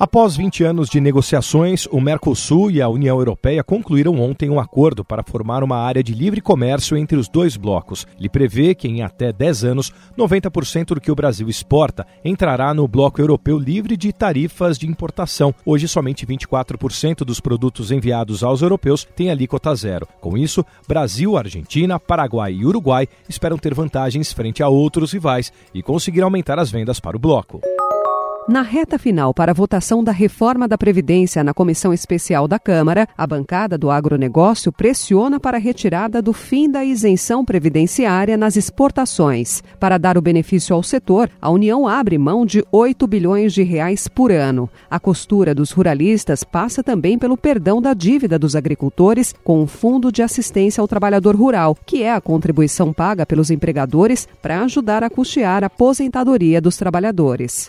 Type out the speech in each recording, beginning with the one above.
Após 20 anos de negociações, o Mercosul e a União Europeia concluíram ontem um acordo para formar uma área de livre comércio entre os dois blocos. Ele prevê que em até 10 anos, 90% do que o Brasil exporta entrará no bloco europeu livre de tarifas de importação. Hoje, somente 24% dos produtos enviados aos europeus têm alíquota zero. Com isso, Brasil, Argentina, Paraguai e Uruguai esperam ter vantagens frente a outros rivais e conseguir aumentar as vendas para o bloco. Na reta final para a votação da reforma da Previdência na Comissão Especial da Câmara, a bancada do agronegócio pressiona para a retirada do fim da isenção previdenciária nas exportações. Para dar o benefício ao setor, a União abre mão de 8 bilhões de reais por ano. A costura dos ruralistas passa também pelo perdão da dívida dos agricultores com o Fundo de Assistência ao Trabalhador Rural, que é a contribuição paga pelos empregadores para ajudar a custear a aposentadoria dos trabalhadores.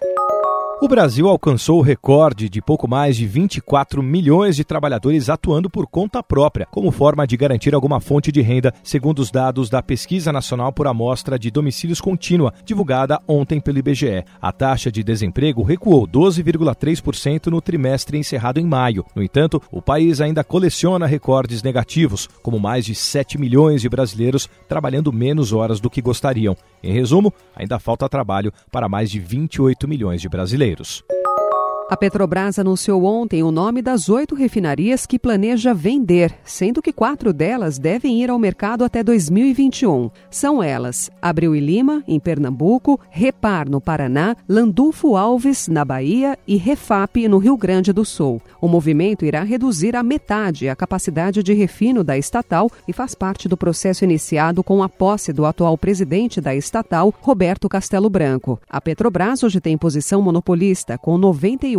O Brasil alcançou o recorde de pouco mais de 24 milhões de trabalhadores atuando por conta própria, como forma de garantir alguma fonte de renda, segundo os dados da Pesquisa Nacional por Amostra de Domicílios Contínua, divulgada ontem pelo IBGE. A taxa de desemprego recuou 12,3% no trimestre encerrado em maio. No entanto, o país ainda coleciona recordes negativos, como mais de 7 milhões de brasileiros trabalhando menos horas do que gostariam. Em resumo, ainda falta trabalho para mais de 28 milhões de brasileiros brasileiros. A Petrobras anunciou ontem o nome das oito refinarias que planeja vender, sendo que quatro delas devem ir ao mercado até 2021. São elas Abreu e Lima, em Pernambuco, Repar, no Paraná, Landulfo Alves, na Bahia e Refap, no Rio Grande do Sul. O movimento irá reduzir a metade a capacidade de refino da estatal e faz parte do processo iniciado com a posse do atual presidente da estatal, Roberto Castelo Branco. A Petrobras hoje tem posição monopolista, com 98